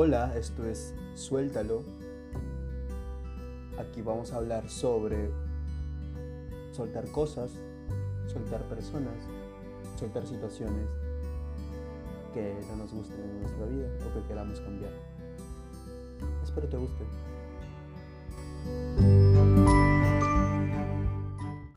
Hola, esto es Suéltalo. Aquí vamos a hablar sobre soltar cosas, soltar personas, soltar situaciones que no nos gusten en nuestra vida o que queramos cambiar. Espero te guste.